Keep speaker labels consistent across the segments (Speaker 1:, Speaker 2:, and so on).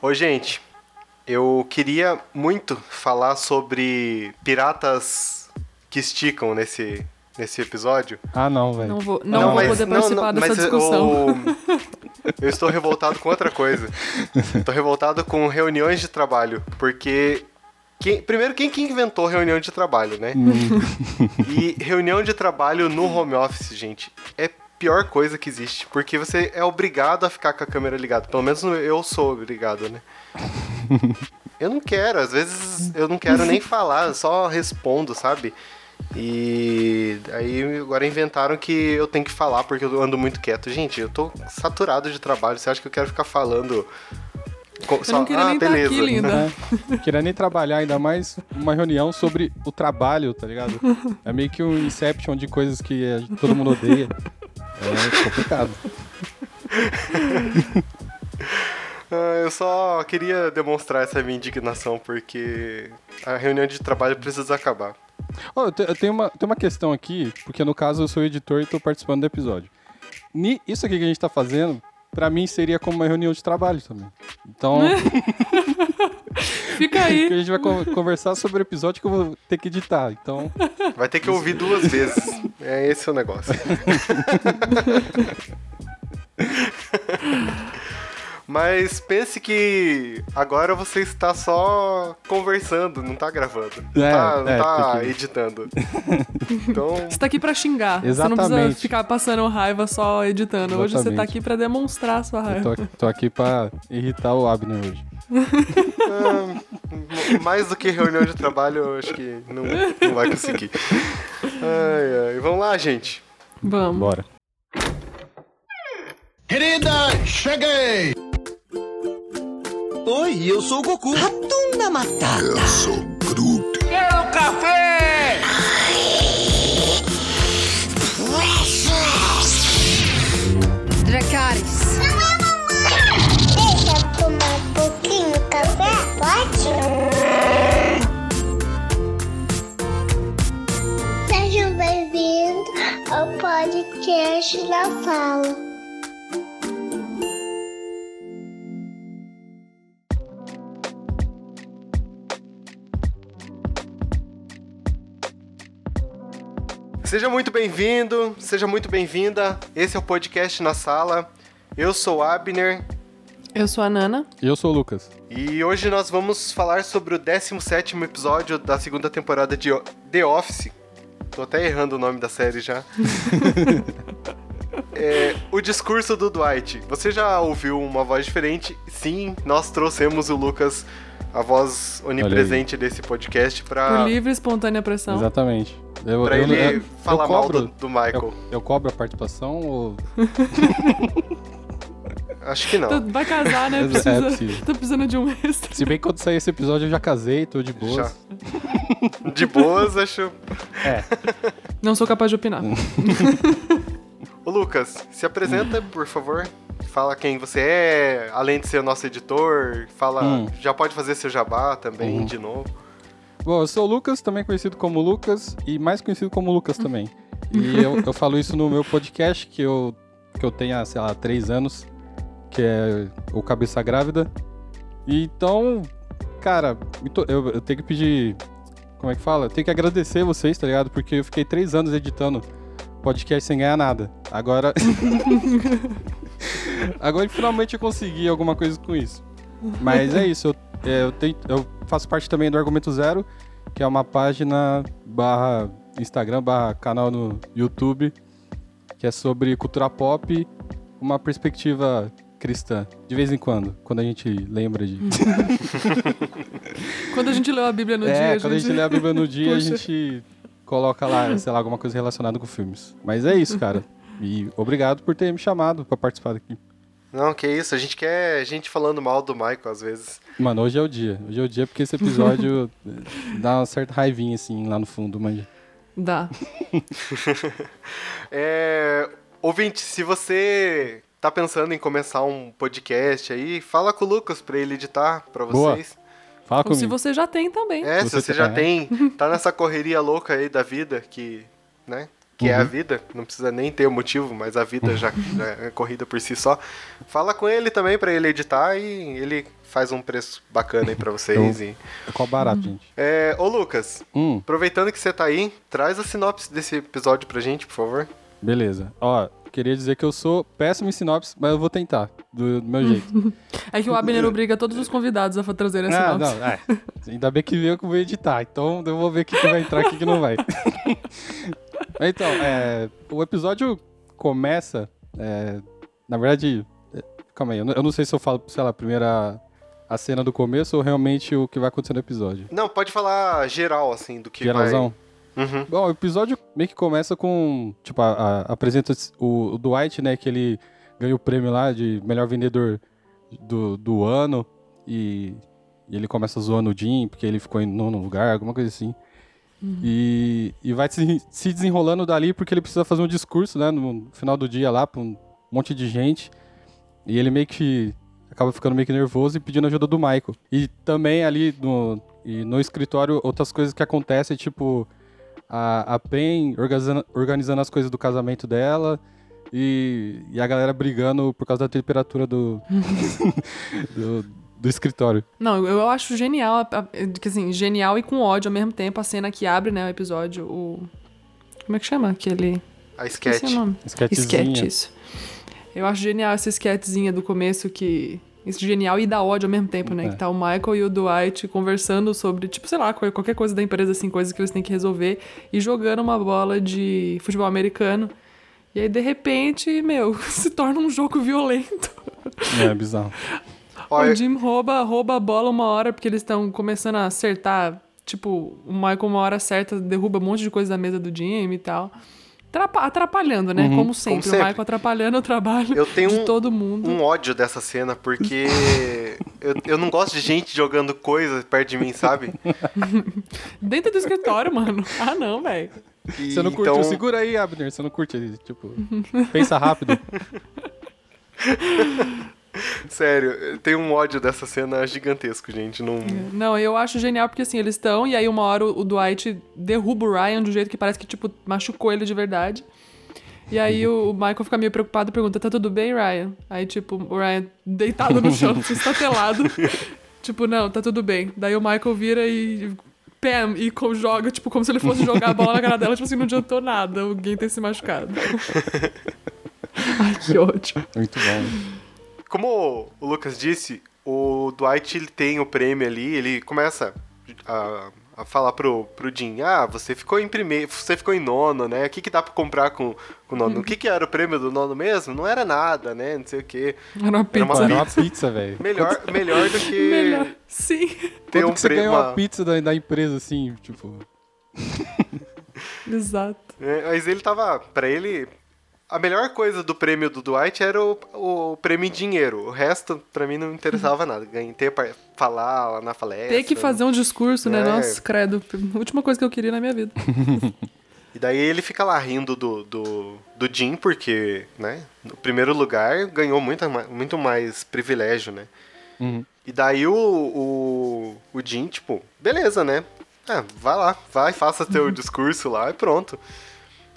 Speaker 1: Ô, gente, eu queria muito falar sobre piratas que esticam nesse, nesse episódio.
Speaker 2: Ah, não, velho.
Speaker 3: Não vou, não, vou poder participar dessa discussão.
Speaker 1: o- eu estou revoltado com outra coisa. Estou revoltado com reuniões de trabalho, porque quem- primeiro quem que inventou reunião de trabalho, né? E reunião de trabalho no home office, gente, é pior coisa que existe, porque você é obrigado a ficar com a câmera ligada. Pelo menos eu sou obrigado, né? Eu não quero, às vezes eu não quero nem falar, eu só respondo, sabe? E aí agora inventaram que eu tenho que falar porque eu ando muito quieto. Gente, eu tô saturado de trabalho. Você acha que eu quero ficar falando? Co-
Speaker 3: Eu não queria
Speaker 1: ah,
Speaker 3: nem tá
Speaker 1: beleza.
Speaker 3: aqui, linda.
Speaker 2: É, não queria nem trabalhar, ainda mais uma reunião sobre o trabalho, tá ligado? É meio que um Inception de coisas que todo mundo odeia. É complicado.
Speaker 1: Ah, eu só queria demonstrar essa minha indignação porque a reunião de trabalho precisa acabar.
Speaker 2: Ó, eu, te- eu tenho, uma, tenho uma questão aqui, porque no caso eu sou editor e tô participando do episódio. Ni- Isso aqui que a gente tá fazendo, pra mim seria como uma reunião de trabalho também. Então,
Speaker 3: Fica
Speaker 2: que a
Speaker 3: aí.
Speaker 2: gente vai con- conversar sobre o episódio que eu vou ter que editar. Então,
Speaker 1: Vai ter que ouvir duas vezes. É esse o negócio. Mas pense que agora você está só conversando, não tá gravando. Não
Speaker 2: É,
Speaker 1: tá, não
Speaker 2: é,
Speaker 1: tá
Speaker 2: tem que-
Speaker 1: editando. Então,
Speaker 3: Você tá aqui pra xingar. Você não
Speaker 2: Exatamente.
Speaker 3: precisa ficar passando raiva só editando. Hoje você tá
Speaker 2: Exatamente.
Speaker 3: aqui pra demonstrar a sua raiva.
Speaker 2: tô, tô aqui pra irritar o Abner hoje.
Speaker 1: ah, mais do que reunião de trabalho, eu acho que não, não vai conseguir. Ai, ai. Vamos lá, gente.
Speaker 3: Vamos.
Speaker 2: Bora.
Speaker 4: Querida, cheguei!
Speaker 5: Oi, eu sou o Goku.
Speaker 6: Ratunda Matata.
Speaker 4: Quero café!
Speaker 6: Dracarys.
Speaker 7: Deixa eu tomar um pouquinho de café? Pode? Sejam bem-vindos ao podcast da Fala.
Speaker 1: Seja muito bem-vindo, seja muito bem-vinda. Esse é o podcast na sala. Eu sou o Abner
Speaker 3: Eu sou a Nana.
Speaker 2: E eu sou o Lucas.
Speaker 1: e hoje nós vamos falar sobre o 17º episódio da segunda temporada de The Office. Tô até errando o nome da série já. É, o discurso do Dwight. Você já ouviu uma voz diferente? Sim, nós trouxemos o Lucas, a voz onipresente desse podcast,
Speaker 3: Por
Speaker 1: pra,
Speaker 3: livre e espontânea pressão.
Speaker 2: Exatamente. Eu,
Speaker 1: pra
Speaker 2: eu-
Speaker 1: ele
Speaker 2: eu- eu
Speaker 1: falar mal do, do Michael.
Speaker 2: Eu, eu cobro a participação ou.
Speaker 1: Acho que não.
Speaker 3: Tu vai casar, né?
Speaker 2: É,
Speaker 3: Precisa,
Speaker 2: é possível.
Speaker 3: tô precisando de um extra.
Speaker 2: Se bem que quando sair esse episódio eu já casei, tô de boas.
Speaker 1: Já. De boas, acho.
Speaker 2: É.
Speaker 3: Não sou capaz de opinar.
Speaker 1: Ô Lucas, se apresenta, por favor. Fala quem você é, além de ser o nosso editor. Fala,
Speaker 2: Hum.
Speaker 1: já pode fazer seu jabá também,
Speaker 2: Uhum.
Speaker 1: de novo.
Speaker 2: Bom, eu sou o Lucas, também conhecido como Lucas, e mais conhecido como Lucas também. E eu, eu falo isso no meu podcast, que eu, que eu tenho há, sei lá, três anos, que é o Cabeça Grávida. E então, cara, eu, eu tenho que pedir. Como é que fala? Eu tenho que agradecer vocês, tá ligado? Porque eu fiquei três anos editando podcast sem ganhar nada. Agora. Agora finalmente eu consegui alguma coisa com isso. Mas é isso, eu, eu, tenho- eu faço parte também do Argumento Zero, que é uma página barra Instagram, barra canal no YouTube, que é sobre cultura pop, uma perspectiva cristã, de vez em quando, quando a gente lembra de...
Speaker 3: Quando a gente leu a Bíblia no
Speaker 2: é,
Speaker 3: dia,
Speaker 2: quando a gente lê a Bíblia no dia, a gente coloca lá, sei lá, alguma coisa relacionada com filmes. Mas é isso, cara. E obrigado por ter me chamado pra participar daqui.
Speaker 1: Não, que isso, a gente quer gente falando mal do Michael às vezes.
Speaker 2: Mano, hoje é o dia. Hoje é o dia porque esse episódio dá uma certa raivinha, assim, lá no fundo, mas...
Speaker 3: Dá.
Speaker 1: É, ouvinte, se você tá pensando em começar um podcast aí, fala com o Lucas pra ele editar pra
Speaker 2: Boa.
Speaker 1: vocês.
Speaker 2: Fala
Speaker 3: Ou se
Speaker 2: comigo.
Speaker 3: você já tem também.
Speaker 1: É,
Speaker 2: Se
Speaker 1: se
Speaker 2: você
Speaker 1: você já
Speaker 2: é.
Speaker 1: tem, tá nessa correria louca aí da vida que, né? Que é a vida, não precisa nem ter o motivo, mas a vida já, já é corrida por si só. Fala com ele também pra ele editar e ele faz um preço bacana aí pra vocês. e...
Speaker 2: Qual barato, gente?
Speaker 1: É, ô Lucas,
Speaker 2: Hum,
Speaker 1: aproveitando que você tá aí, traz a sinopse desse episódio pra gente, por favor.
Speaker 2: beleza. Ó, queria dizer que eu sou péssimo em sinopse, mas eu vou tentar, do, do meu jeito.
Speaker 3: É que o Abner obriga todos os convidados a trazerem essa
Speaker 2: Ah,
Speaker 3: sinopse.
Speaker 2: não, é. Ainda bem que eu que vou editar, então eu vou ver o que, que vai entrar e o que, que não vai. então, é, o episódio começa. é, na verdade, é, calma aí, eu não, eu não sei se eu falo, sei lá, a, a cena do começo ou realmente o que vai acontecer no episódio.
Speaker 1: Não, pode falar geral, assim, do que
Speaker 2: Geralzão?
Speaker 1: vai... Uhum.
Speaker 2: Bom, o episódio meio que começa com. Tipo, a- a- apresenta o, o Dwight, né? Que ele ganhou o prêmio lá de melhor vendedor do, do ano. E, e ele começa zoando o Jim, porque ele ficou em nono lugar, alguma coisa assim. E, e vai se, se desenrolando dali porque ele precisa fazer um discurso, né? No final do dia lá, pra um monte de gente. E ele meio que acaba ficando meio que nervoso e pedindo ajuda do Michael. E também ali no, no escritório, outras coisas que acontecem, tipo a, a Pen organizando, organizando as coisas do casamento dela e, e a galera brigando por causa da temperatura do, do, do escritório.
Speaker 3: Não, eu eu acho genial, que assim, genial e com ódio ao mesmo tempo a cena que abre, né, o episódio, o... Como é que chama aquele...
Speaker 1: A sketch.
Speaker 3: o nome.
Speaker 2: Sketchzinha.
Speaker 3: Sketch, isso. Eu acho genial essa sketchzinha do começo que... Isso genial e dá ódio ao mesmo tempo, né?
Speaker 2: É.
Speaker 3: Que tá o Michael e o Dwight conversando sobre, tipo, sei lá, qual- qualquer coisa da empresa, assim, coisas que eles têm que resolver. E jogando uma bola de futebol americano. E aí, de repente, meu, se torna um jogo violento.
Speaker 2: É, bizarro.
Speaker 1: Olha,
Speaker 3: O Jim rouba, rouba a bola uma hora porque eles estão começando a acertar. Tipo, o Michael, uma hora certa, derruba um monte de coisa da mesa do Jim e tal. Atrapa- Atrapalhando, né? Como, sempre.
Speaker 1: sempre.
Speaker 3: O Michael atrapalhando o trabalho
Speaker 1: Eu tenho
Speaker 3: de
Speaker 1: um-
Speaker 3: todo mundo.
Speaker 1: um ódio dessa cena, porque eu, eu não gosto de gente jogando coisa perto de mim, sabe?
Speaker 3: Dentro do escritório, mano. Ah, não, velho.
Speaker 2: Você não curte?
Speaker 1: então,
Speaker 2: Segura aí, Abner. Você não curte, tipo, pensa rápido.
Speaker 1: Sério, tenho um ódio dessa cena gigantesco, gente. Não...
Speaker 3: Não, eu acho genial porque assim, eles estão, e aí uma hora o Dwight derruba o Ryan de um jeito que parece que, tipo, machucou ele de verdade. E aí o Michael fica meio preocupado e pergunta: tá tudo bem, Ryan? Aí, tipo, o Ryan deitado no chão, se estatelado. tipo, não, tá tudo bem. Daí o Michael vira e. Pam! E co- joga, tipo, como se ele fosse jogar a bola na cara dela, tipo assim, não adiantou nada alguém ter se machucado. Ai, que ódio.
Speaker 2: Muito bom.
Speaker 1: Como o Lucas disse, o Dwight ele tem o prêmio ali, ele começa a, a falar pro, pro Jim, ah, você ficou em primeiro, você ficou em nono, né? O que, que dá pra comprar com, com o nono? O que, que era o prêmio do nono mesmo? Não era nada, né? Não sei o quê.
Speaker 3: Era uma
Speaker 1: Era uma
Speaker 3: pizza.
Speaker 2: Era uma pizza, velho.
Speaker 1: Melhor, melhor do que
Speaker 3: Melhor. Sim.
Speaker 1: ter
Speaker 2: Quanto
Speaker 1: um
Speaker 2: que você ganhou uma
Speaker 1: uma-
Speaker 2: pizza da, da empresa, assim, tipo...
Speaker 3: Exato.
Speaker 1: É, mas ele tava. Pra ele. A melhor coisa do prêmio do Dwight era o, o prêmio em dinheiro. O resto, pra mim, não interessava nada. Ganhei ter pra falar lá na palestra.
Speaker 3: Ter que fazer um discurso, né?
Speaker 1: É.
Speaker 3: Nossa, credo. Última coisa que eu queria na minha vida.
Speaker 1: E daí ele fica lá rindo do, do, do Jim, porque, né? No primeiro lugar ganhou muito, muito mais privilégio, né?
Speaker 2: Uhum.
Speaker 1: E daí o, o, o Jim, tipo, beleza, né? Ah, vai lá, vai, faça teu discurso lá e pronto.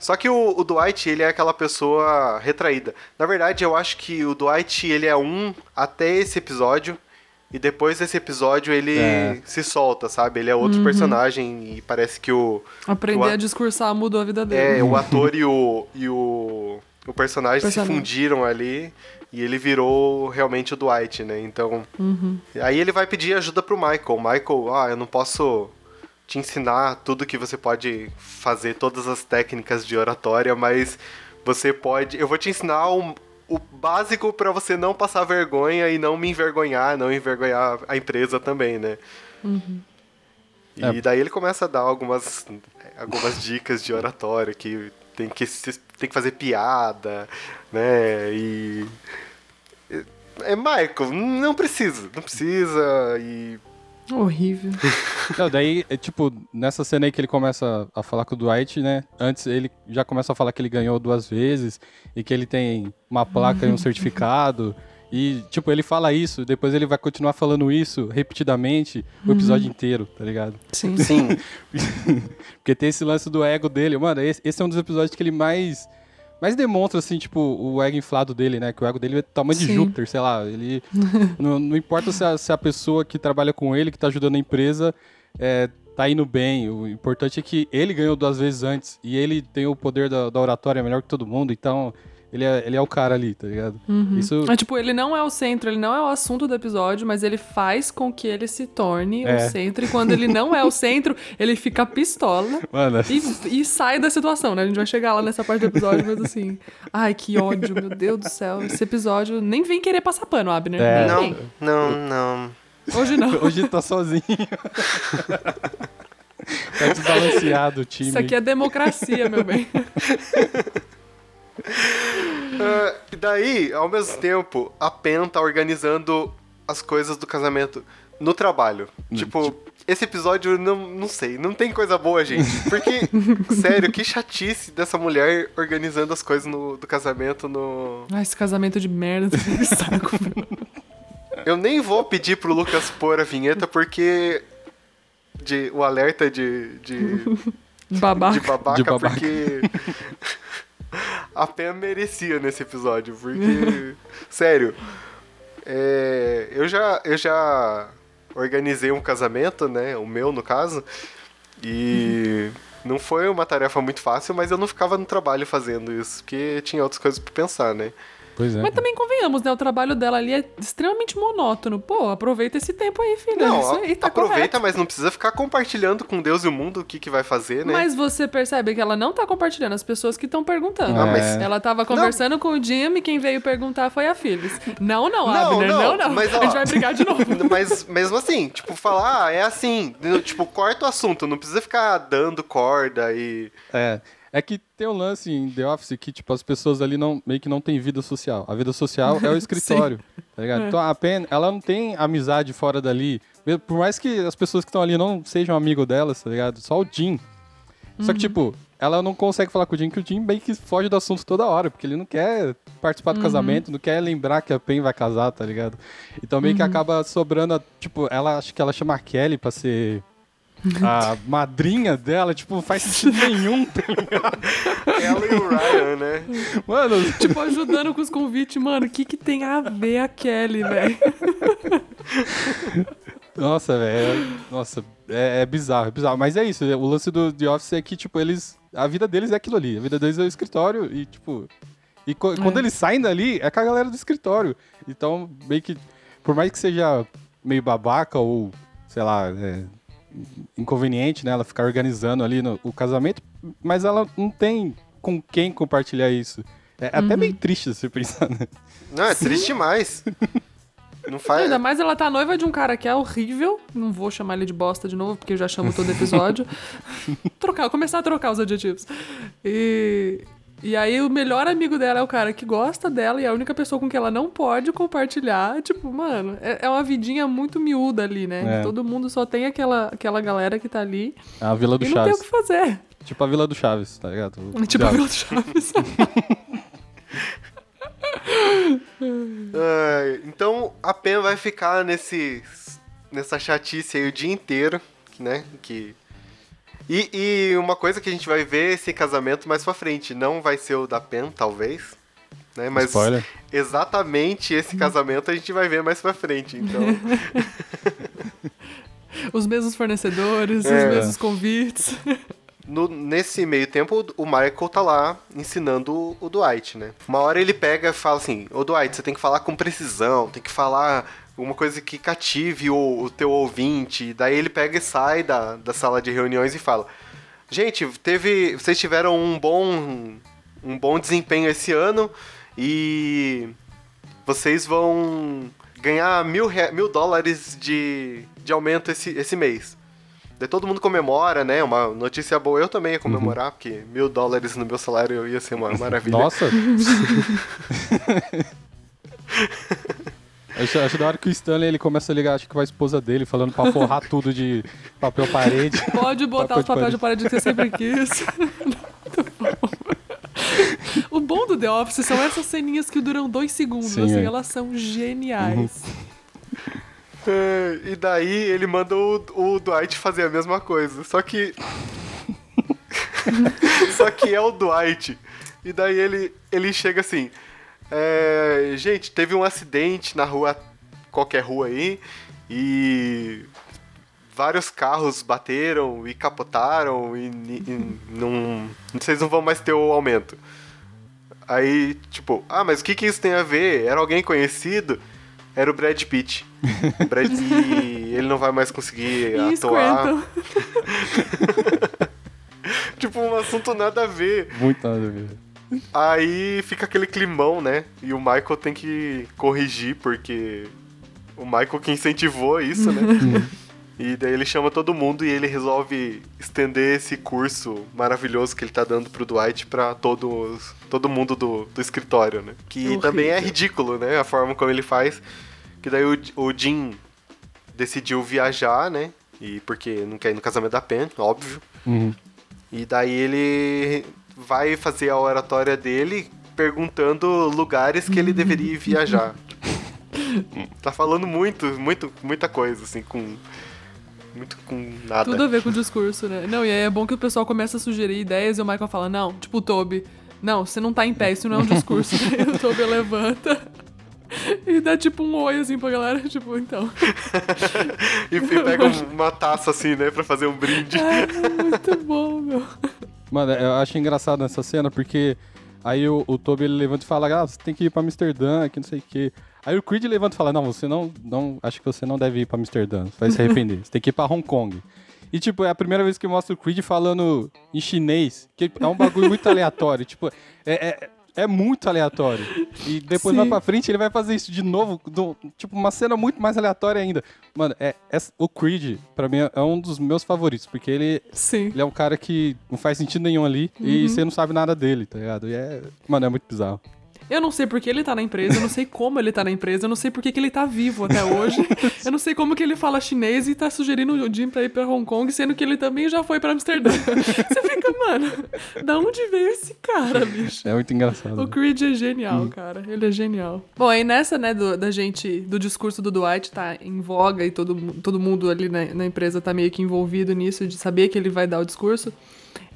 Speaker 1: Só que o, o Dwight, ele é aquela pessoa retraída. Na verdade, eu acho que o Dwight, ele é um até esse episódio. E depois desse episódio, ele
Speaker 2: É.
Speaker 1: se solta, sabe? Ele é outro personagem e parece que o...
Speaker 3: Aprender
Speaker 1: O
Speaker 3: a
Speaker 1: a-
Speaker 3: discursar mudou a vida dele.
Speaker 1: É, o ator e o, e o, o personagem se
Speaker 3: Personagem.
Speaker 1: fundiram ali e ele virou realmente o Dwight, né? Então. Aí ele vai pedir ajuda pro Michael. Michael, ah, eu não posso te ensinar tudo que você pode fazer, todas as técnicas de oratória, mas você pode. Eu vou te ensinar o, o básico pra você não passar vergonha e não me envergonhar, não envergonhar a empresa também, né? E
Speaker 2: É.
Speaker 1: daí ele começa a dar algumas, algumas dicas de oratória que tem que, tem que fazer piada, né? E. É, Michael, não precisa, não precisa. E.
Speaker 3: Horrível.
Speaker 2: Não, daí, é, tipo, nessa cena aí que ele começa a falar com o Dwight, né? Antes ele já começa a falar que ele ganhou duas vezes e que ele tem uma placa e um certificado E, tipo, ele fala isso, depois ele vai continuar falando isso repetidamente o episódio inteiro, tá ligado?
Speaker 3: Sim.
Speaker 1: Sim.
Speaker 2: Porque tem esse lance do ego dele. Mano, esse, esse é um dos episódios que ele mais. Mais demonstra, assim, tipo, o ego inflado dele, né? Que o ego dele é tamanho de
Speaker 3: Sim.
Speaker 2: Júpiter, sei lá. Ele. não, não importa se a, se a pessoa que trabalha com ele, que tá ajudando a empresa, é, tá indo bem. O importante é que ele ganhou duas vezes antes. E ele tem o poder da, da oratória melhor que todo mundo. Então, ele é, ele é o cara ali, tá ligado? Isso.
Speaker 3: É, tipo, ele não é o centro, ele não é o assunto do episódio, mas ele faz com que ele se torne
Speaker 2: É.
Speaker 3: o centro. E quando ele não é o centro, ele fica pistola.
Speaker 2: Mano,
Speaker 3: E, e sai da situação, né? A gente vai chegar lá nessa parte do episódio, mas assim. Ai, que ódio, meu Deus do céu. Esse episódio nem vem querer passar pano, Abner.
Speaker 2: É.
Speaker 1: Não,
Speaker 3: vem.
Speaker 1: não, não.
Speaker 3: Hoje não.
Speaker 2: hoje tá sozinho. tá desbalanceado o time.
Speaker 3: Isso aqui é democracia, meu bem.
Speaker 1: Ah, e daí, ao mesmo tempo, a Pen tá organizando as coisas do casamento no trabalho. Tipo, esse episódio, não, não sei, não tem coisa boa, gente. Porque, sério, que chatice dessa mulher organizando as coisas no, do casamento no.
Speaker 3: Ai, esse casamento de merda, saco.
Speaker 1: Eu nem vou pedir pro Lucas pôr a vinheta porque. De, o alerta de, de,
Speaker 3: Babaca.
Speaker 1: de babaca,
Speaker 2: De babaca.
Speaker 1: porque. A Pam merecia nesse episódio, porque. sério. é, eu, já, eu já organizei um casamento, né? O meu, no caso. E. Não foi uma tarefa muito fácil, mas eu não ficava no trabalho fazendo isso, porque tinha outras coisas pra pensar, né?
Speaker 2: Pois é.
Speaker 3: Mas também convenhamos, né? O trabalho dela ali é extremamente monótono. Pô, aproveita esse tempo aí, filha.
Speaker 1: Não,
Speaker 3: Isso aí tá
Speaker 1: aproveita,
Speaker 3: correto.
Speaker 1: mas não precisa ficar compartilhando com Deus e o mundo o que, que vai fazer, né?
Speaker 3: Mas você percebe que ela não tá compartilhando as pessoas que estão perguntando.
Speaker 2: Ah, mas-
Speaker 3: Ela tava conversando com o Jim e quem veio perguntar foi a Phyllis. Não, não,
Speaker 1: Não,
Speaker 3: Abner,
Speaker 1: não,
Speaker 3: não, não.
Speaker 1: mas, ó,
Speaker 3: a gente vai brigar de novo.
Speaker 1: Mas mesmo assim, tipo, falar, ah, é assim, tipo, corta o assunto, não precisa ficar dando corda e.
Speaker 2: É. É que tem um lance em The Office que, tipo, as pessoas ali não, meio que não têm vida social. A vida social é o escritório, tá ligado? Então a Pen, ela não tem amizade fora dali. Por mais que as pessoas que estão ali não sejam amigo delas, tá ligado? Só o Jim. Só que, tipo, ela não consegue falar com o Jim, que o Jim meio que foge do assunto toda hora, porque ele não quer participar do casamento, não quer lembrar que a Pen vai casar, tá ligado? Então meio que acaba sobrando, a- tipo, ela acho que ela chama a Kelly pra ser a madrinha dela, tipo, não faz sentido nenhum, tá ligado?
Speaker 1: Ela e o Ryan, né?
Speaker 2: Mano,
Speaker 3: tipo, ajudando com os convites. Mano, o que que tem a ver a Kelly, velho?
Speaker 2: nossa, velho. Nossa, é, é bizarro, é bizarro. Mas é isso, o lance do The Office é que, tipo, eles. A vida deles é aquilo ali. A vida deles é o escritório e, tipo. E co- quando eles saem dali, é com a galera do escritório. Então, meio que. Por mais que seja meio babaca ou, sei lá, é, inconveniente, né? Ela ficar organizando ali no, o casamento, mas ela não tem com quem compartilhar isso. É até meio triste se você pensar, né?
Speaker 1: Não, é triste demais. Não faz.
Speaker 3: Ainda mais ela tá noiva de um cara que é horrível. Não vou chamar ele de bosta de novo, porque eu já chamo todo episódio. trocar, começar a trocar os adjetivos. E, e aí o melhor amigo dela é o cara que gosta dela e é a única pessoa com que ela não pode compartilhar. Tipo, mano, é, é uma vidinha muito miúda ali, né?
Speaker 2: É.
Speaker 3: Todo mundo só tem aquela, aquela galera que tá ali
Speaker 2: É a Vila do
Speaker 3: e não tem o
Speaker 2: Chaves.
Speaker 3: que fazer.
Speaker 2: Tipo a Vila do Chaves, tá ligado? O
Speaker 3: Tipo a. Vila do Chaves.
Speaker 1: Então a Pen vai ficar nesse, nessa chatice aí o dia inteiro, né? Que... E, e uma coisa que a gente vai ver esse casamento mais pra frente, não vai ser o da Pen, talvez. Né? Mas
Speaker 2: Spoiler.
Speaker 1: exatamente esse casamento a gente vai ver mais pra frente. Então,
Speaker 3: os mesmos fornecedores,
Speaker 1: É.
Speaker 3: os mesmos convites.
Speaker 1: no- nesse meio tempo, o Michael tá lá ensinando o, o Dwight, né? Uma hora ele pega e fala assim: Ô Dwight, você tem que falar com precisão, tem que falar uma coisa que cative o, o teu ouvinte. Daí ele pega e sai da, da sala de reuniões e fala: Gente, teve. Vocês tiveram um bom. um bom desempenho esse ano e vocês vão ganhar mil, mil dólares de, de aumento esse, esse mês. Daí todo mundo comemora, né? Uma notícia boa. Eu também ia comemorar, porque mil dólares no meu salário ia ser uma maravilha.
Speaker 2: Nossa! acho, acho da hora que o Stanley ele começa a ligar, acho que com a esposa dele, falando pra forrar tudo de papel parede.
Speaker 3: Pode botar
Speaker 2: Papel
Speaker 3: os papéis
Speaker 2: de
Speaker 3: de parede que você sempre quis. O bom do The Office são essas ceninhas que duram dois segundos,
Speaker 2: Sim,
Speaker 3: assim,
Speaker 2: é.
Speaker 3: elas são geniais.
Speaker 1: É, e daí ele manda o, o Dwight fazer a mesma coisa. Só que. Só que é o Dwight. E daí ele, ele chega assim. É, gente, teve um acidente na rua. Qualquer rua aí. E. Vários carros bateram e capotaram e, e não. Vocês não vão mais ter o aumento. Aí, tipo, ah, mas o que, que isso tem a ver? Era alguém conhecido? Era o Brad Pitt. O Brad e ele não vai mais conseguir
Speaker 3: E
Speaker 1: atuar. Tipo, um assunto nada a ver.
Speaker 2: Muito nada a ver.
Speaker 1: Aí fica aquele climão, né? E o Michael tem que corrigir, porque o Michael que incentivou isso, né? e daí ele chama todo mundo e ele resolve estender esse curso maravilhoso que ele tá dando pro Dwight pra todos, todo mundo do, do escritório, né? Que
Speaker 3: Horrível.
Speaker 1: também é ridículo, né? A forma como ele faz. Que daí o, o Jim decidiu viajar, né? E porque não quer ir no casamento da Pen, óbvio.
Speaker 2: Uhum.
Speaker 1: E daí ele vai fazer a oratória dele perguntando lugares que ele deveria viajar. tá falando muito, muito, muita coisa, assim, com. Muito com nada.
Speaker 3: Tudo a ver com o discurso, né? Não, e aí é bom que o pessoal começa a sugerir ideias e o Michael fala, não, tipo o Toby, não, você não tá em pé, isso não é um discurso. Daí o Toby levanta e dá tipo um oi assim pra galera, tipo, então.
Speaker 1: E, e pega um- uma taça assim, né, pra fazer um brinde.
Speaker 3: É muito bom, meu.
Speaker 2: Mano, eu acho engraçado nessa cena, porque aí o, o Toby ele levanta e fala, ah, você tem que ir pra Amsterdã, que não sei o quê. Aí o Creed levanta e fala, não, você não, não, acho que você não deve ir pra Amsterdã, você vai se arrepender, você tem que ir pra Hong Kong. E, tipo, é a primeira vez que mostra o Creed falando em chinês, que é um bagulho muito aleatório, tipo, é, é, é muito aleatório. E depois
Speaker 3: Sim.
Speaker 2: lá pra frente ele vai fazer isso de novo, do- tipo, uma cena muito mais aleatória ainda. Mano, é, é- o Creed, pra mim, é um dos meus favoritos, porque ele,
Speaker 3: Sim.
Speaker 2: ele é um cara que não faz sentido nenhum ali e você não sabe nada dele, tá ligado? E é. Mano, é muito bizarro.
Speaker 3: Eu não sei por que ele tá na empresa, eu não sei como ele tá na empresa, eu não sei por que que ele tá vivo até hoje. Eu não sei como que ele fala chinês e tá sugerindo o Jim pra ir pra Hong Kong, sendo que ele também já foi pra Amsterdã. Você fica, mano, da onde veio esse cara, bicho?
Speaker 2: É muito engraçado.
Speaker 3: O Creed é genial, cara. Ele é genial. Bom, aí nessa, né, do- da gente, do discurso do Dwight tá em voga e todo, todo mundo ali na, na empresa tá meio que envolvido nisso, de saber que ele vai dar o discurso.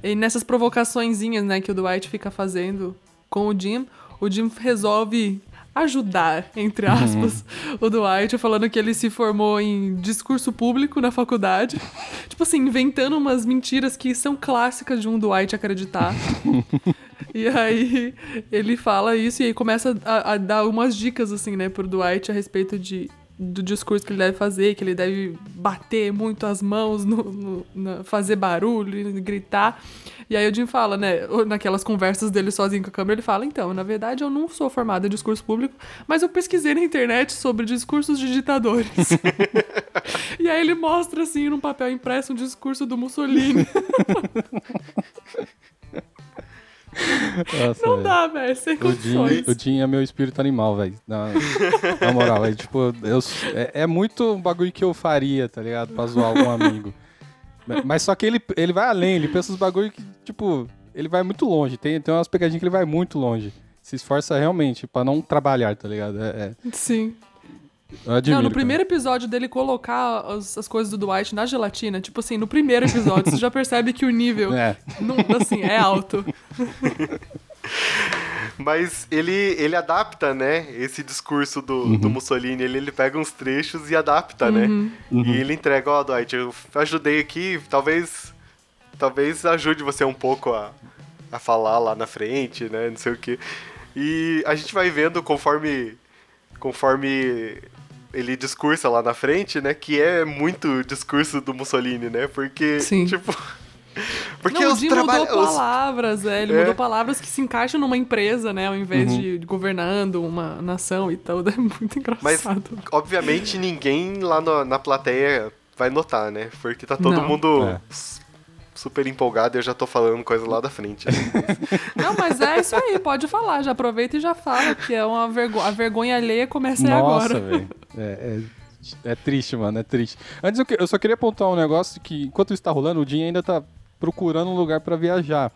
Speaker 3: E nessas provocaçõezinhas, né, que o Dwight fica fazendo com o Jim, o Jim resolve ajudar, entre aspas, o Dwight, falando que ele se formou em discurso público na faculdade. tipo assim, inventando umas mentiras que são clássicas de um Dwight acreditar. E aí ele fala isso e aí começa a, a dar umas dicas, assim, né, pro Dwight a respeito de, do discurso que ele deve fazer, que ele deve bater muito as mãos, no, no- na- fazer barulho, gritar. E aí o Jim fala, né, naquelas conversas dele sozinho com a câmera, ele fala, então, na verdade eu não sou formado em discurso público, mas eu pesquisei na internet sobre discursos de ditadores. e aí ele mostra, assim, num papel impresso, um discurso do Mussolini.
Speaker 2: Nossa,
Speaker 3: Não
Speaker 2: velho.
Speaker 3: dá, velho, sem condições.
Speaker 2: O Jim é meu espírito animal, velho. Na, na moral, velho. Tipo, eu, é, é muito um bagulho que eu faria, tá ligado? Pra zoar algum amigo. Mas só que ele, ele vai além, ele pensa os bagulhos que, tipo, ele vai muito longe. Tem, tem umas pegadinhas que ele vai muito longe. Se esforça realmente pra não trabalhar, tá ligado? É, é,
Speaker 3: Sim.
Speaker 2: Admiro,
Speaker 3: não, no
Speaker 2: cara.
Speaker 3: primeiro episódio dele colocar as, as coisas do Dwight na gelatina, tipo assim, no primeiro episódio, você já percebe que o nível,
Speaker 2: É.
Speaker 3: não, assim, é alto.
Speaker 1: Mas ele, ele adapta, né, esse discurso do,
Speaker 2: Uhum.
Speaker 1: do Mussolini. Ele, ele pega uns trechos e adapta, né?
Speaker 2: Uhum.
Speaker 1: E ele entrega, ó, Dwight, eu ajudei aqui, talvez. Talvez ajude você um pouco a, a falar lá na frente, né? Não sei o quê. E a gente vai vendo conforme. Conforme ele discursa lá na frente, né? Que é muito discurso do Mussolini, né? Porque,
Speaker 3: Sim.
Speaker 1: tipo. Porque
Speaker 3: não, o
Speaker 1: os
Speaker 3: Jim
Speaker 1: trabalhos.
Speaker 3: mudou palavras, é, ele
Speaker 1: É.
Speaker 3: mudou palavras que se encaixam numa empresa, né, ao invés de governando uma nação e tal, é muito
Speaker 1: Mas,
Speaker 3: engraçado.
Speaker 1: obviamente, ninguém lá no- na plateia vai notar, né? Porque tá todo
Speaker 3: Não.
Speaker 1: mundo
Speaker 2: É.
Speaker 1: super empolgado e eu já tô falando coisa lá da frente.
Speaker 3: Não, mas é isso aí, pode falar, já aproveita e já fala, que é uma vergo a vergonha alheia começa aí
Speaker 2: Nossa,
Speaker 3: agora.
Speaker 2: velho. É, é, é triste, mano, é triste. Antes eu, que- eu só queria apontar um negócio que, enquanto isso tá rolando, o Jim ainda tá procurando um lugar pra viajar.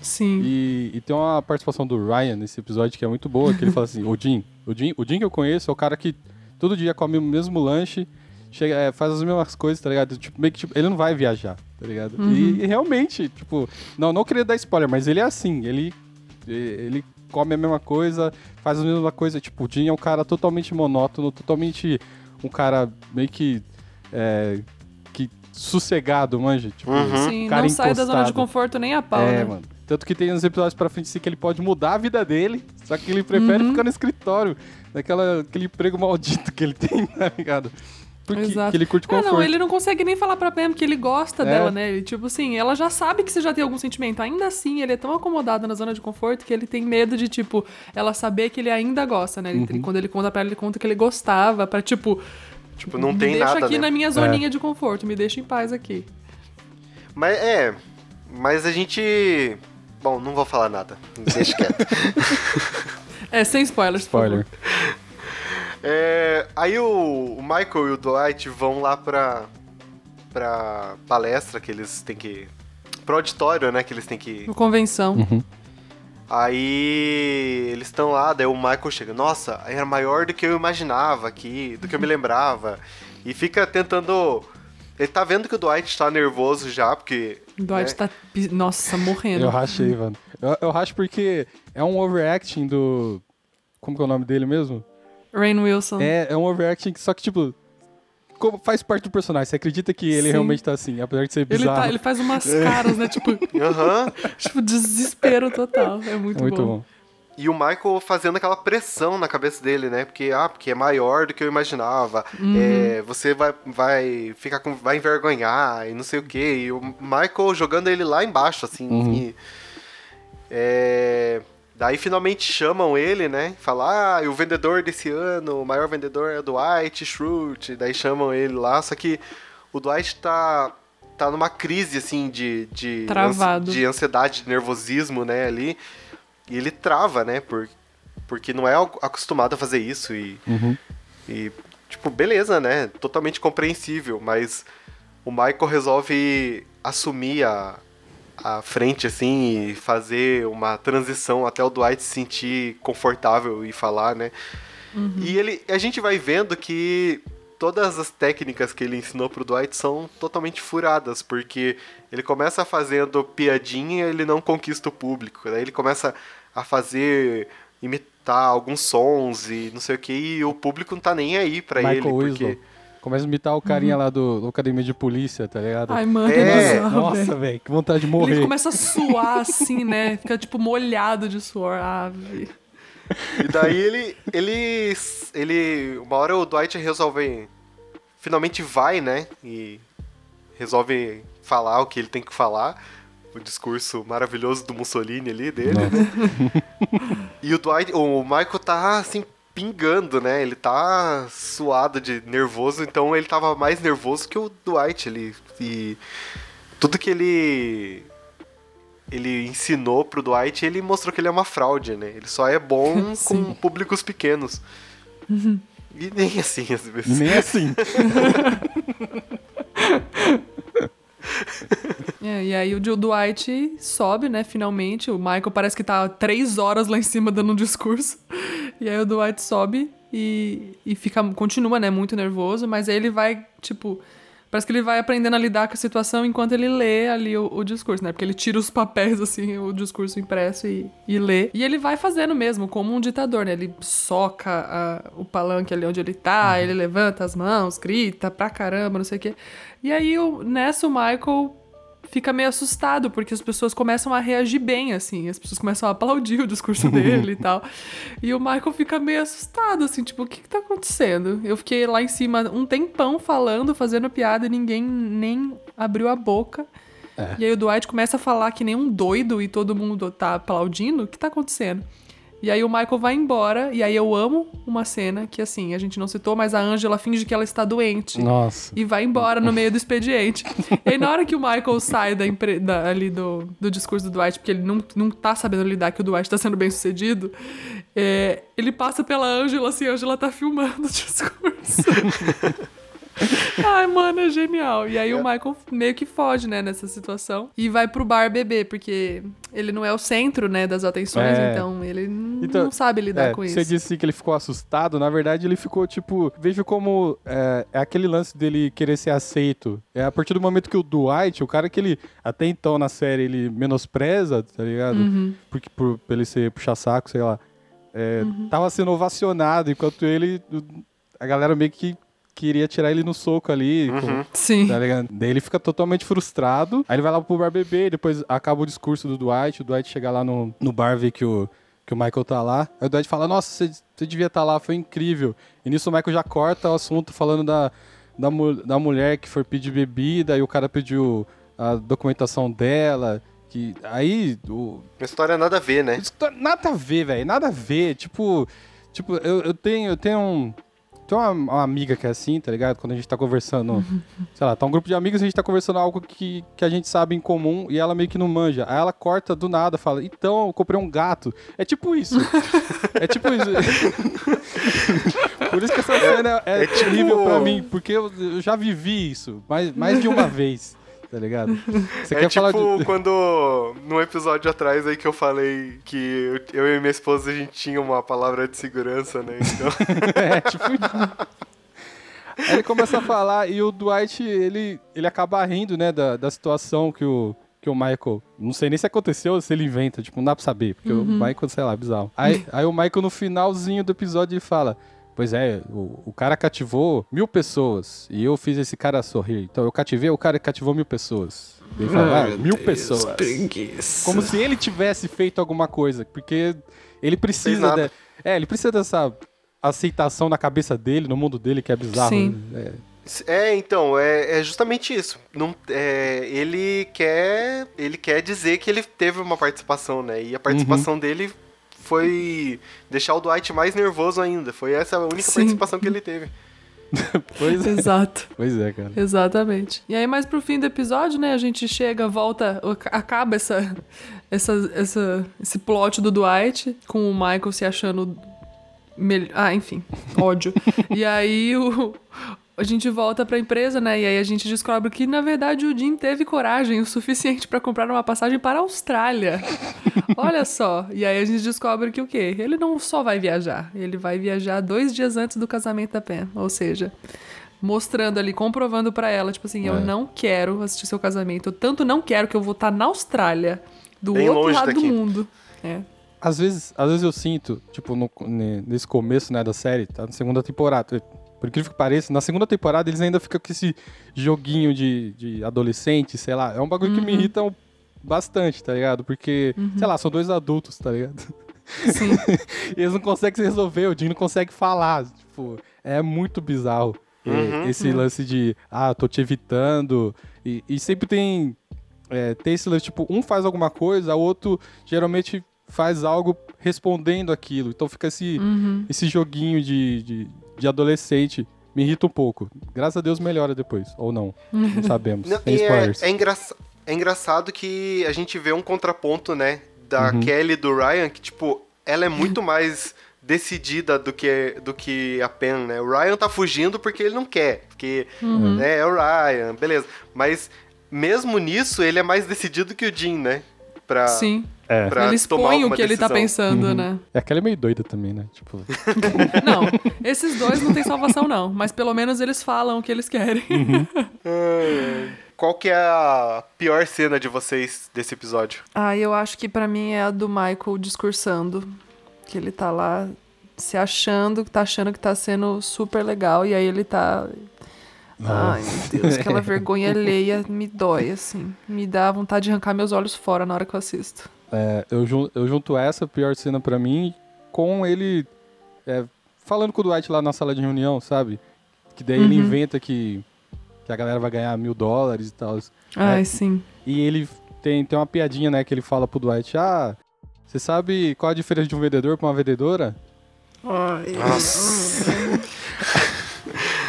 Speaker 3: Sim.
Speaker 2: E, e tem uma participação do Ryan nesse episódio que é muito boa, que ele fala assim, o Jim, o Jim, o Jim que eu conheço é o cara que todo dia come o mesmo lanche, chega, é, faz as mesmas coisas, tá ligado? Tipo, meio que, tipo, ele não vai viajar, tá ligado? E, e realmente, tipo, não, não queria dar spoiler, mas ele é assim, ele, ele come a mesma coisa, faz a mesma coisa, tipo, o Jim é um cara totalmente monótono, totalmente um cara meio que, é, que sossegado, manja, tipo,
Speaker 1: Uhum.
Speaker 3: Sim,
Speaker 2: cara
Speaker 3: não sai da zona de
Speaker 2: encostado.
Speaker 3: conforto nem a pau,
Speaker 2: é,
Speaker 3: né?
Speaker 2: mano. Tanto que tem uns episódios pra frente assim que ele pode mudar a vida dele, só que ele prefere
Speaker 3: Uhum.
Speaker 2: ficar no escritório, naquela, aquele emprego maldito que ele tem, tá ligado? Porque
Speaker 3: Exato.
Speaker 2: que ele curte conforto.
Speaker 3: não, ele não consegue nem falar pra Pam que ele gosta
Speaker 2: É.
Speaker 3: dela, né? Ele, tipo assim, ela já sabe que você já tem algum sentimento. Ainda assim, ele é tão acomodado na zona de conforto que ele tem medo de, tipo, ela saber que ele ainda gosta, né? Ele-
Speaker 2: Uhum.
Speaker 3: Quando ele conta pra ela, ele conta que ele gostava, pra, tipo,
Speaker 1: Tipo, não
Speaker 3: me
Speaker 1: tem
Speaker 3: deixa
Speaker 1: nada,
Speaker 3: aqui
Speaker 1: né?
Speaker 3: na minha zoninha de conforto, me deixa em paz aqui.
Speaker 1: Mas é. Mas a gente. Bom, não vou falar nada. Deixa quieto.
Speaker 3: É, sem spoilers. por
Speaker 2: Spoiler.
Speaker 3: favor.
Speaker 1: É, aí o, o Michael e o Dwight vão lá pra. pra palestra que eles têm que. pro auditório, né? Que eles têm que.
Speaker 3: No convenção.
Speaker 2: Uhum.
Speaker 1: Aí eles estão lá, daí o Michael chega, nossa, era maior do que eu imaginava aqui, do que eu me lembrava. E fica tentando. Ele tá vendo que o Dwight tá nervoso já, porque.
Speaker 3: O Dwight
Speaker 1: né,
Speaker 3: tá, nossa, morrendo.
Speaker 2: Eu rachei, mano. Eu, eu racho porque é um overacting do... Como que é o nome dele mesmo?
Speaker 3: Rain Wilson.
Speaker 2: É, é um overacting só que, tipo... como- faz parte do personagem. Você acredita que ele
Speaker 3: Sim.
Speaker 2: realmente tá assim, apesar de ser
Speaker 3: Ele,
Speaker 2: bizarro.
Speaker 3: tá, ele faz umas caras, né? Tipo,
Speaker 1: Aham.
Speaker 3: tipo, desespero total. É muito,
Speaker 2: Muito
Speaker 3: bom.
Speaker 2: bom.
Speaker 1: E o Michael fazendo aquela pressão na cabeça dele, né? Porque, ah, porque é maior do que eu imaginava. É, você vai, vai ficar com. vai envergonhar e não sei o quê. E o Michael jogando ele lá embaixo, assim. e, é, daí finalmente chamam ele, né? Falar, ah, e o vendedor desse ano, o maior vendedor é o Dwight Schrute. Daí chamam ele lá, só que o Dwight tá. Tá numa crise, assim, de. de
Speaker 3: Travado.
Speaker 1: de ansiedade, de nervosismo, né, ali. E ele trava, né? Por, porque não é acostumado a fazer isso. E,
Speaker 2: Uhum.
Speaker 1: e, tipo, beleza, né? Totalmente compreensível. Mas o Michael resolve assumir a, a frente, assim, e fazer uma transição até o Dwight se sentir confortável e falar, né? E ele, a gente vai vendo que todas as técnicas que ele ensinou pro Dwight são totalmente furadas, porque ele começa fazendo piadinha e ele não conquista o público. Daí ele começa a fazer imitar alguns sons e não sei o que, e o público não tá nem aí pra
Speaker 2: Michael
Speaker 1: ele, porque.
Speaker 2: Começa a imitar o carinha lá do, do Academia de Polícia, tá ligado?
Speaker 3: Ai, mano,
Speaker 1: É,
Speaker 3: é, bizarro,
Speaker 2: Nossa,
Speaker 3: velho.
Speaker 2: que vontade de
Speaker 3: Ele
Speaker 2: morrer.
Speaker 3: começa a suar assim, né? Fica tipo molhado de suor. Ah, velho.
Speaker 1: E daí ele, ele, ele, uma hora o Dwight resolve, finalmente vai, né, e resolve falar o que ele tem que falar, o discurso maravilhoso do Mussolini ali dele, né? E o Dwight, o Michael tá assim pingando, né? Ele tá suado de nervoso, então ele tava mais nervoso que o Dwight, ele e tudo que ele ele ensinou pro Dwight, ele mostrou que ele é uma fraude, né? Ele só é bom com públicos pequenos. E nem assim, às vezes.
Speaker 2: Nem assim.
Speaker 3: É, e aí o Jill Dwight sobe, né, finalmente. O Michael parece que tá três horas lá em cima dando um discurso. E aí o Dwight sobe e, e fica, continua, né, muito nervoso, mas aí ele vai, tipo. Parece que ele vai aprendendo a lidar com a situação enquanto ele lê ali o, o discurso, né? Porque ele tira os papéis, assim, o discurso impresso e, e lê. E ele vai fazendo mesmo, como um ditador, né? Ele soca a- o palanque ali onde ele tá, ele levanta as mãos, grita pra caramba, não sei o quê. E aí, o, nessa, o Michael fica meio assustado, porque as pessoas começam a reagir bem, assim. As pessoas começam a aplaudir o discurso dele e tal. E o Michael fica meio assustado, assim, tipo, o que que tá acontecendo? Eu fiquei lá em cima um tempão falando, fazendo piada, e ninguém nem abriu a boca. E aí o Dwight começa a falar que nem um doido e todo mundo tá aplaudindo. O que tá acontecendo? E aí o Michael vai embora, e aí eu amo uma cena que, assim, a gente não citou, mas a Angela finge que ela está doente
Speaker 2: Nossa.
Speaker 3: e vai embora no meio do expediente. e aí, na hora que o Michael sai da empre- da- ali do, do discurso do Dwight, porque ele não, não tá sabendo lidar que o Dwight tá sendo bem sucedido, é, ele passa pela Angela assim, a Angela tá filmando o discurso. Ai, mano, é genial. E aí o Michael meio que foge, né, nessa situação. E vai pro bar beber, porque ele não é o centro, né, das atenções,
Speaker 2: É.
Speaker 3: então ele
Speaker 2: Então,
Speaker 3: não sabe lidar
Speaker 2: É,
Speaker 3: com
Speaker 2: você
Speaker 3: isso.
Speaker 2: disse que ele ficou assustado, na verdade ele ficou tipo, vejo como é, é aquele lance dele querer ser aceito. É a partir do momento que o Dwight, o cara que ele até então na série ele menospreza, tá ligado?
Speaker 3: Uhum.
Speaker 2: Porque por, por ele ser puxa saco, sei lá, é, tava sendo ovacionado enquanto ele a galera meio que queria tirar ele no soco ali, com-
Speaker 3: Sim.
Speaker 2: Tá ligado? Daí ele fica totalmente frustrado. Aí ele vai lá pro bar beber, depois acaba o discurso do Dwight. O Dwight chega lá no, no bar, vê que o, que o Michael tá lá. Aí o Dwight fala: Nossa, você, você devia estar lá, foi incrível. E nisso o Michael já corta o assunto falando da, da, da mulher que foi pedir bebida e o cara pediu a documentação dela. Que, aí o,
Speaker 1: Uma história nada a ver, né?
Speaker 2: tá- nada a ver, velho. Nada a ver. Tipo, tipo eu, eu tenho, eu tenho um. Tem uma, uma amiga que é assim, tá ligado? Quando a gente tá conversando, sei lá, tá um grupo de amigos e a gente tá conversando algo que, que a gente sabe em comum e ela meio que não manja. Aí ela corta do nada, fala, então, eu comprei um gato. É tipo isso. é tipo isso. Por isso que essa cena é,
Speaker 1: é tipo-
Speaker 2: terrível pra mim, porque eu, eu já vivi isso mais, mais de uma vez, tá ligado? Você
Speaker 1: é
Speaker 2: quer
Speaker 1: tipo
Speaker 2: falar de...
Speaker 1: quando, num episódio atrás aí que eu falei que eu eu e minha esposa a gente tinha uma palavra de segurança, né? Então,
Speaker 2: É, tipo. Aí ele começa a falar e o Dwight, ele, ele acaba rindo, né, da, da situação que o, que o Michael. Não sei nem se aconteceu ou se ele inventa, tipo, não dá pra saber, porque o Michael, sei lá, é bizarro. Aí, aí o Michael, no finalzinho do episódio, ele fala. Pois é, o, o cara cativou mil pessoas e eu fiz esse cara sorrir. Então eu cativei o cara que cativou mil pessoas. Ele fala, ah, mil pessoas. Como se ele tivesse feito alguma coisa, porque ele precisa. de- é, ele precisa dessa aceitação na cabeça dele, no mundo dele, que é bizarro.
Speaker 3: Sim.
Speaker 2: É,
Speaker 1: é, então, é, é justamente isso. Não, é, ele quer ele quer dizer que ele teve uma participação, né? E a participação dele foi deixar o Dwight mais nervoso ainda. Foi essa a única
Speaker 3: Sim.
Speaker 1: participação que ele teve.
Speaker 2: pois, é,
Speaker 3: Exato.
Speaker 2: pois é, cara.
Speaker 3: Exatamente. E aí, mais pro fim do episódio, né, a gente chega, volta, acaba essa, essa, essa, esse plot do Dwight, com o Michael se achando. mel- Ah, enfim, ódio. e aí o. A gente volta pra empresa, né? E aí a gente descobre que, na verdade, o Jim teve coragem o suficiente pra comprar uma passagem para a Austrália. Olha só. E aí a gente descobre que o quê? Ele não só vai viajar, ele vai viajar dois dias antes do casamento da Pen. Ou seja, mostrando ali, comprovando pra ela, tipo assim,
Speaker 2: É.
Speaker 3: eu não quero assistir seu casamento. Eu tanto não quero que eu vou estar na Austrália, do
Speaker 1: Bem
Speaker 3: outro lado do
Speaker 1: daqui.
Speaker 3: mundo. É.
Speaker 2: Às vezes, às vezes eu sinto, tipo, no- ne- nesse começo, né, da série, tá na segunda temporada. Por incrível que pareça, na segunda temporada eles ainda ficam com esse joguinho de, de adolescente, sei lá. É um bagulho que me irrita um- bastante, tá ligado? Porque, sei lá, são dois adultos, tá ligado?
Speaker 3: Sim.
Speaker 2: E eles não conseguem se resolver, o Jim não consegue falar. Tipo, é muito bizarro.
Speaker 1: Uhum.
Speaker 2: esse lance de, ah, tô te evitando. E, e sempre tem, é, tem esse lance, tipo, um faz alguma coisa, o outro geralmente faz algo respondendo aquilo. Então fica esse,
Speaker 3: Uhum.
Speaker 2: esse joguinho de, de, de adolescente. Me irrita um pouco. Graças a Deus melhora depois. Ou não. Não sabemos.
Speaker 1: Não,
Speaker 2: Tem
Speaker 1: é, é, engraça- é engraçado que a gente vê um contraponto, né? Da
Speaker 2: Uhum.
Speaker 1: Kelly e do Ryan, que, tipo, ela é muito mais decidida do que, do que a Pen, né? O Ryan tá fugindo porque ele não quer. Porque, né, é o Ryan, beleza. Mas, mesmo nisso, ele é mais decidido que o Jim, né? Pra,
Speaker 3: Sim.
Speaker 2: É.
Speaker 1: pra
Speaker 3: ele
Speaker 1: tomar
Speaker 3: expõe o que ele tá
Speaker 1: decisão.
Speaker 3: pensando,
Speaker 2: Uhum.
Speaker 3: né?
Speaker 2: É aquela é meio doida também, né? Tipo,
Speaker 3: Não, esses dois não tem salvação, não. Mas pelo menos eles falam o que eles querem.
Speaker 1: Ai, Qual que é a pior cena de vocês desse episódio?
Speaker 3: Ah, eu acho que pra mim é a do Michael discursando. Que ele tá lá se achando, tá achando que tá sendo super legal. E aí ele tá. Ai, meu Deus, aquela vergonha alheia me dói, assim. Me dá vontade de arrancar meus olhos fora na hora que eu assisto.
Speaker 2: É, eu, jun- eu junto essa pior cena pra mim com ele é, falando com o Dwight lá na sala de reunião, sabe? Que daí ele
Speaker 3: Uhum.
Speaker 2: inventa que, que a galera vai ganhar mil dólares e tal.
Speaker 3: Ai,
Speaker 2: É.
Speaker 3: sim.
Speaker 2: E ele tem, tem uma piadinha, né, que ele fala pro Dwight, ah, você sabe qual a diferença de um vendedor pra uma vendedora?
Speaker 1: Nossa,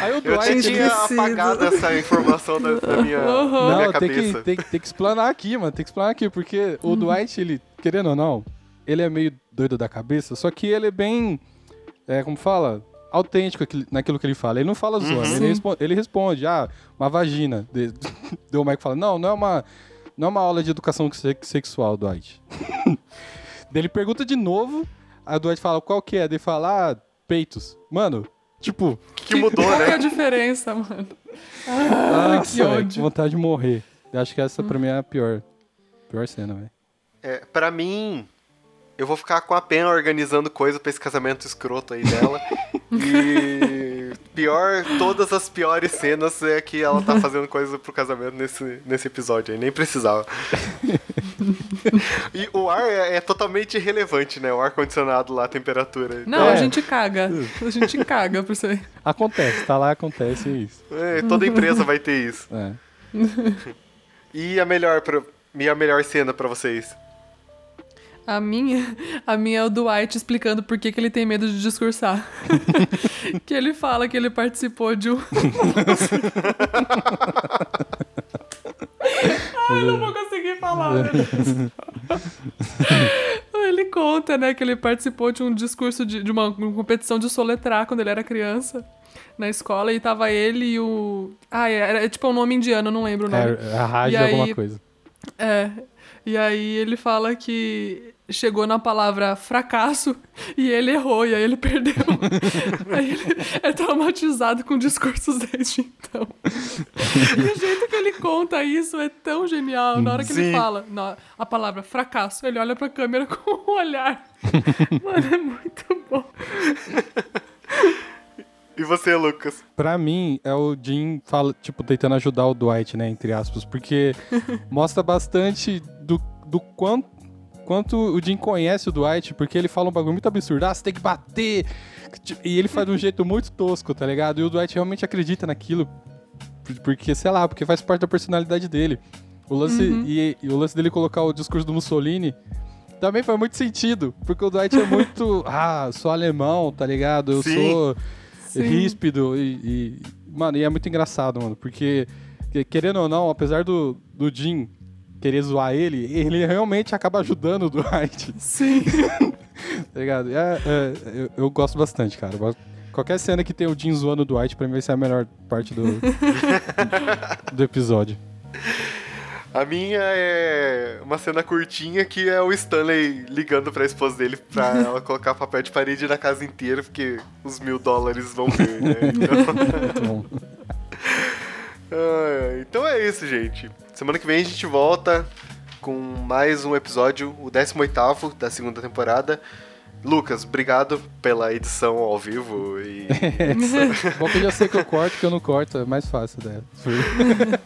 Speaker 2: Aí o
Speaker 1: eu
Speaker 2: Dwight...
Speaker 1: tinha
Speaker 2: ele-
Speaker 3: esquecido.
Speaker 1: apagado essa informação da, da minha, da
Speaker 2: Não,
Speaker 1: minha
Speaker 2: tem que,
Speaker 1: cabeça.
Speaker 2: tem, que- tem que explanar aqui, mano. Tem que explanar aqui, porque
Speaker 3: Uhum.
Speaker 2: o Dwight, ele, querendo ou não, ele é meio doido da cabeça, só que ele é bem. É, como fala? autêntico aquilo- naquilo que ele fala. Ele não fala zoando, ele, respo- ele responde, ah, uma vagina. De- Daí o Mike fala, não, não é uma, não é uma aula de educação se- sexual, Dwight. Daí ele pergunta de novo, aí o Dwight fala, qual que é? Daí ele fala, ah, peitos. Mano, tipo,
Speaker 1: Que mudou,
Speaker 3: Qual que é a
Speaker 1: né?
Speaker 3: diferença, mano?
Speaker 2: nossa,
Speaker 3: que ódio.
Speaker 2: vontade de morrer. Eu acho que essa pra mim é a pior, pior cena, velho.
Speaker 1: É, pra mim, eu vou ficar com a pena organizando coisa pra esse casamento escroto aí dela. e pior, todas as piores cenas é que ela tá fazendo coisa pro casamento nesse, nesse episódio aí, nem precisava. e o ar é, é totalmente irrelevante, né? O ar-condicionado lá, a temperatura.
Speaker 3: Não,
Speaker 2: É.
Speaker 3: a gente caga. A gente caga por isso aí.
Speaker 2: Acontece, tá lá, acontece é isso.
Speaker 1: É, toda empresa vai ter isso.
Speaker 2: É.
Speaker 1: E a melhor, pra, e a melhor cena pra vocês?
Speaker 3: A minha, a minha é o Dwight explicando por que, que ele tem medo de discursar. que ele fala que ele participou de um. Ai, não vou conseguir falar. ele conta, né, que ele participou de um discurso de, de uma, uma competição de soletrar quando ele era criança. Na escola, e tava ele e o. Ah, era, é tipo um nome indiano, não lembro o nome.
Speaker 2: É, a Raj alguma coisa.
Speaker 3: É. E aí ele fala que chegou na palavra fracasso e ele errou, e aí ele perdeu. aí ele é traumatizado com discursos desde então. e o jeito que ele conta isso é tão genial. Na hora que
Speaker 1: Sim.
Speaker 3: ele fala na- a palavra fracasso, ele olha pra câmera com um olhar. Mano, é muito bom.
Speaker 1: E você, Lucas?
Speaker 2: Pra mim, é o Jim fala, tipo, tentando ajudar o Dwight, né, entre aspas, porque mostra bastante do, do quanto, quanto o Jim conhece o Dwight, porque ele fala um bagulho muito absurdo, ah, você tem que bater, e ele faz de um jeito muito tosco, tá ligado? E o Dwight realmente acredita naquilo, por- porque, sei lá, porque faz parte da personalidade dele. O lance, e, e o lance dele colocar o discurso do Mussolini também faz muito sentido, porque o Dwight é muito, ah, sou alemão, tá ligado? Eu
Speaker 1: Sim.
Speaker 2: sou
Speaker 3: Sim.
Speaker 2: ríspido e, e- Mano, e é muito engraçado, mano. Porque, que- querendo ou não, apesar do, do Jim querer zoar ele, ele realmente acaba ajudando o Dwight,
Speaker 3: Sim.
Speaker 2: tá ligado? É, é, eu, eu gosto bastante, cara. Qualquer cena que tem o Jim zoando o Dwight, pra mim vai ser a melhor parte do, do episódio.
Speaker 1: A minha é uma cena curtinha que é o Stanley ligando pra esposa dele pra ela colocar papel de parede na casa inteira, porque os mil dólares vão ver, né? Então,
Speaker 2: Muito bom.
Speaker 1: Ai, ai. então é isso, gente. Semana que vem a gente volta com mais um episódio, o 18º da segunda temporada. Lucas, obrigado pela edição ao vivo e
Speaker 2: Bom que eu já sei que eu corto, que eu não corto, é mais fácil, né?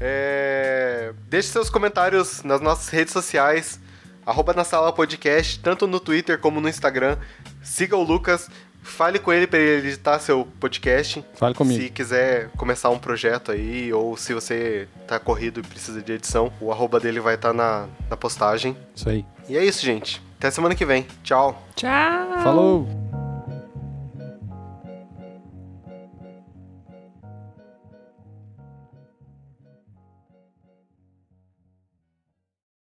Speaker 1: É, Deixe seus comentários nas nossas redes sociais, arroba na sala podcast, tanto no Twitter como no Instagram. Siga o Lucas, fale com ele para ele editar seu podcast.
Speaker 2: Fale comigo.
Speaker 1: Se quiser começar um projeto aí, ou se você tá corrido e precisa de edição, o arroba dele vai estar na, na postagem.
Speaker 2: Isso aí.
Speaker 1: E é isso, gente. Até semana que vem. Tchau.
Speaker 3: Tchau.
Speaker 2: Falou!